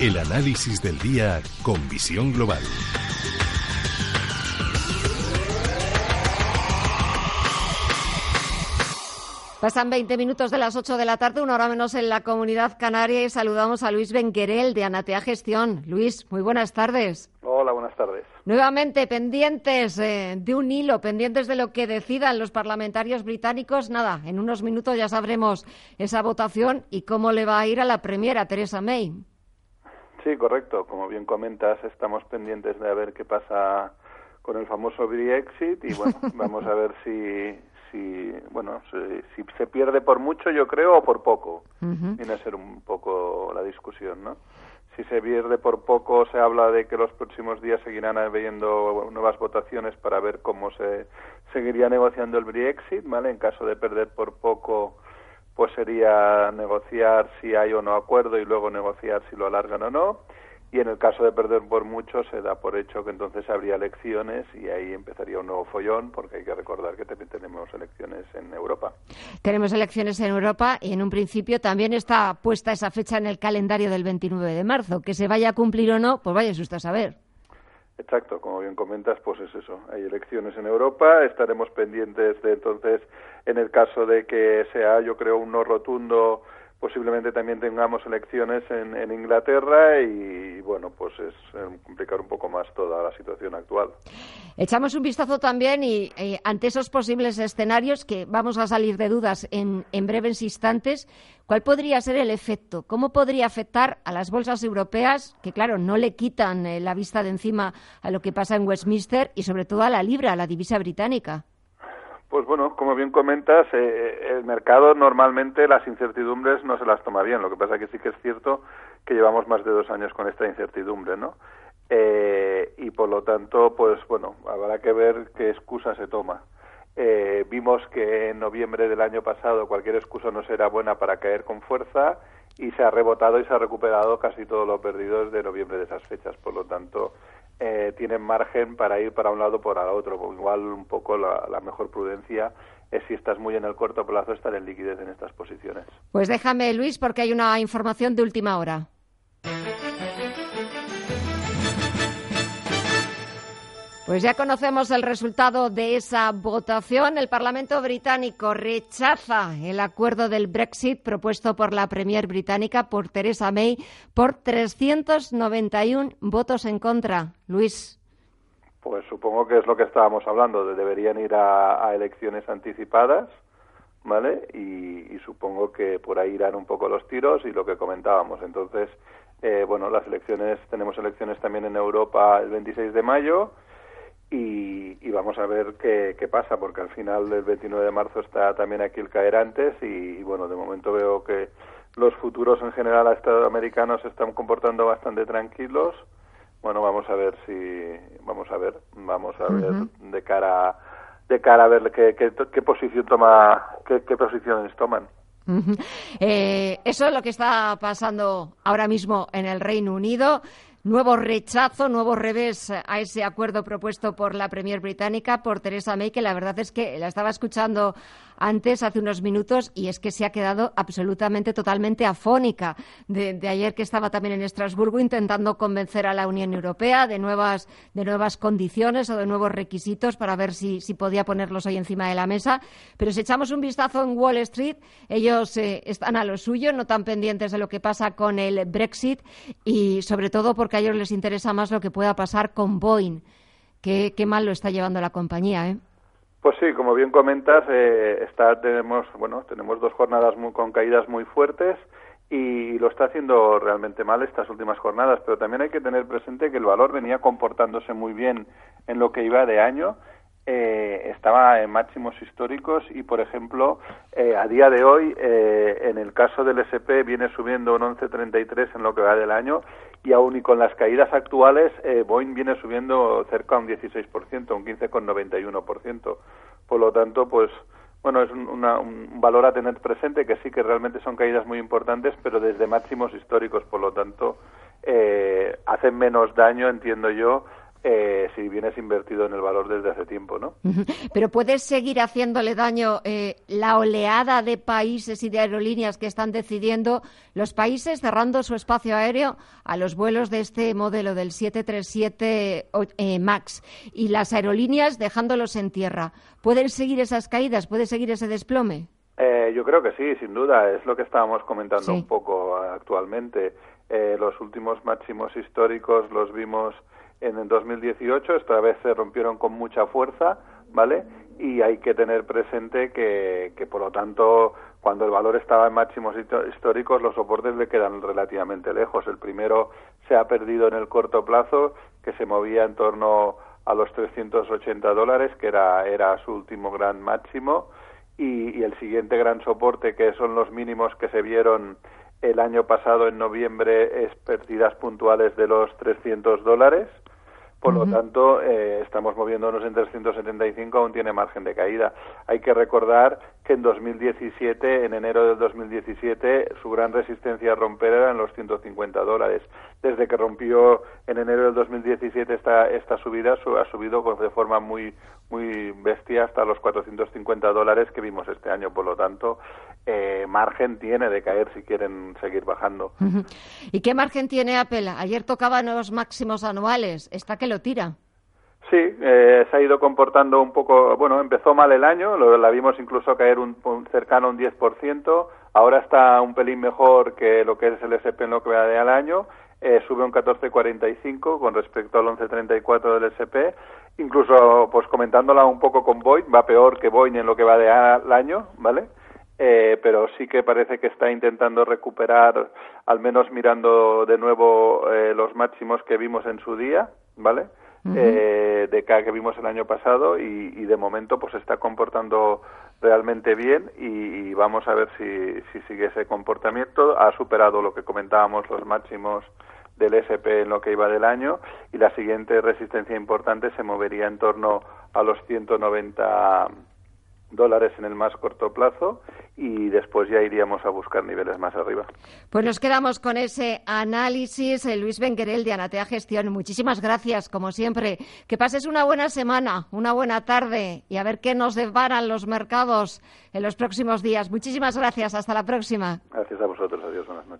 El análisis del día con visión global. Pasan 20 minutos de las 8 de la tarde, una hora menos en la comunidad canaria y saludamos a Luis Benquerel de Anatea Gestión. Luis, muy buenas tardes. Hola, buenas tardes. Nuevamente, pendientes eh, de un hilo, pendientes de lo que decidan los parlamentarios británicos. Nada, en unos minutos ya sabremos esa votación y cómo le va a ir a la premiera Teresa May. Sí, correcto. Como bien comentas, estamos pendientes de ver qué pasa con el famoso Brexit y bueno, vamos a ver si si bueno si, se pierde por mucho yo creo o por poco. Viene a ser un poco la discusión no si se pierde por poco se habla de que los próximos días seguirán habiendo nuevas votaciones para ver cómo se seguiría negociando el Brexit vale en caso de perder por poco pues sería negociar si hay o no acuerdo y luego negociar si lo alargan o no. Y en el caso de perder por mucho, se da por hecho que entonces habría elecciones y ahí empezaría un nuevo follón, porque hay que recordar que también tenemos elecciones en Europa. Tenemos elecciones en Europa y en un principio también está puesta esa fecha en el calendario del 29 de marzo. Que se vaya a cumplir o no, pues vaya usted a saber. Exacto, como bien comentas, pues es eso. Hay elecciones en Europa, estaremos pendientes de entonces, en el caso de que sea, yo creo, un no rotundo posiblemente también tengamos elecciones en, en Inglaterra y, bueno, pues es eh, complicar un poco más toda la situación actual. Echamos un vistazo también y ante esos posibles escenarios que vamos a salir de dudas en, en breves instantes, ¿cuál podría ser el efecto? ¿Cómo podría afectar a las bolsas europeas que, claro, no le quitan eh, la vista de encima a lo que pasa en Westminster y sobre todo a la libra, a la divisa británica? Pues bueno, como bien comentas, eh, eh, el mercado normalmente las incertidumbres no se las toma bien. Lo que pasa que sí que es cierto que llevamos más de dos años con esta incertidumbre, ¿no? Eh, y por lo tanto, pues bueno, habrá que ver qué excusa se toma. vimos que en noviembre del año pasado cualquier excusa no será buena para caer con fuerza y se ha rebotado y se ha recuperado casi todo lo perdido desde noviembre de esas fechas. Por lo tanto, eh, tienen margen para ir para un lado o para otro. Igual un poco la, la, mejor prudencia es si estás muy en el corto plazo estar en liquidez en estas posiciones. Pues déjame, Luis, porque hay una información de última hora. Pues ya conocemos el resultado de esa votación. El Parlamento británico rechaza el acuerdo del Brexit propuesto por la Premier británica, por Theresa May, por 391 votos en contra. Luis. Pues supongo que es lo que estábamos hablando, de deberían ir a, elecciones anticipadas, ¿vale? Y, supongo que por ahí irán un poco los tiros y lo que comentábamos. Entonces, eh, bueno, las elecciones, tenemos elecciones también en Europa el 26 de mayo y, vamos a ver qué, pasa, porque al final del 29 de marzo está también aquí el caer antes y, bueno, de momento veo que los futuros en general a americanos se están comportando bastante tranquilos. Bueno, vamos a ver si vamos a ver, vamos a ver de cara de cara a ver qué, qué, posición toma, qué, qué posiciones toman. Eh, eso es lo que está pasando ahora mismo en el Reino Unido nuevo rechazo, nuevo revés a ese acuerdo propuesto por la Premier británica, por Theresa May, que la verdad es que la estaba escuchando antes, hace unos minutos, y es que se ha quedado absolutamente, totalmente afónica. De, ayer que estaba también en Estrasburgo intentando convencer a la Unión Europea de nuevas, de nuevas condiciones o de nuevos requisitos para ver si, si podía ponerlos hoy encima de la mesa. Pero si echamos un vistazo en Wall Street, ellos eh, están a lo suyo, no tan pendientes de lo que pasa con el Brexit y sobre todo porque a ellos les interesa más lo que pueda pasar con Boeing. Qué, qué mal lo está llevando la compañía, ¿eh? Pues sí, como bien comentas, eh, está, tenemos, bueno, tenemos dos jornadas muy, con caídas muy fuertes y lo está haciendo realmente mal estas últimas jornadas, pero también hay que tener presente que el valor venía comportándose muy bien en lo que iba de año eh, estaba en máximos históricos y, por ejemplo, eh, a día de hoy, eh, en el caso del SP, viene subiendo un 11,33 en lo que va del año y aún y con las caídas actuales, Boeing viene subiendo cerca un 16%, un 15,91%. Por lo tanto, pues, bueno, es un, un valor a tener presente que sí que realmente son caídas muy importantes, pero desde máximos históricos. Por lo tanto, hacen menos daño, entiendo yo, eh, si vienes invertido en el valor desde hace tiempo, ¿no? Pero puedes seguir haciéndole daño eh, la oleada de países y de aerolíneas que están decidiendo los países cerrando su espacio aéreo a los vuelos de este modelo del 737 eh, Max y las aerolíneas dejándolos en tierra. ¿Pueden seguir esas caídas? ¿Puede seguir ese desplome? yo creo que sí, sin duda. Es lo que estábamos comentando un poco actualmente. los últimos máximos históricos los vimos en el 2018, esta vez se rompieron con mucha fuerza, ¿vale? Y hay que tener presente que, que por lo tanto, cuando el valor estaba en máximos históricos, los soportes le quedan relativamente lejos. El primero se ha perdido en el corto plazo, que se movía en torno a los 380 dólares, que era, era su último gran máximo, y, y el siguiente gran soporte, que son los mínimos que se vieron el año pasado en noviembre, es pérdidas puntuales de los 300 dólares, por lo tanto, eh, estamos moviéndonos en 375, aún tiene margen de caída. Hay que recordar que en 2017, en enero del 2017, su gran resistencia a romper era en los 150 dólares. Desde que rompió en enero del 2017 esta, esta subida, ha subido de forma muy, muy bestia hasta los 450 dólares que vimos este año. Por lo tanto, eh, margen tiene de caer si quieren seguir bajando. ¿Y qué margen tiene Apple? Ayer tocaba nuevos máximos anuales. ¿Está que lo tira? Sí, eh, se ha ido comportando un poco, bueno, empezó mal el año, lo, la vimos incluso caer un, cercano a un 10%, ahora está un pelín mejor que lo que es el SP en lo que va de al año, eh, sube un 14,45 con respecto al 11,34 del SP, incluso pues comentándola un poco con Boyd, va peor que Boyd en lo que va de al año, ¿vale? Eh, pero sí que parece que está intentando recuperar, al menos mirando de nuevo eh, los máximos que vimos en su día, ¿vale? Eh, de que vimos el año pasado y, de momento pues está comportando realmente bien y, vamos a ver si sigue ese comportamiento. Ha superado lo que comentábamos los máximos del SP en lo que iba del año y la siguiente resistencia importante se movería en torno a los 190 dólares en el más corto plazo y después ya iríamos a buscar niveles más arriba. Pues nos quedamos con ese análisis. Eh, Luis Benguerel de Anatea Gestión, muchísimas gracias, como siempre. Que pases una buena semana, una buena tarde y a ver qué nos deparan los mercados en los próximos días. Muchísimas gracias. Hasta la próxima. Gracias a vosotros. Adiós. Buenas noches.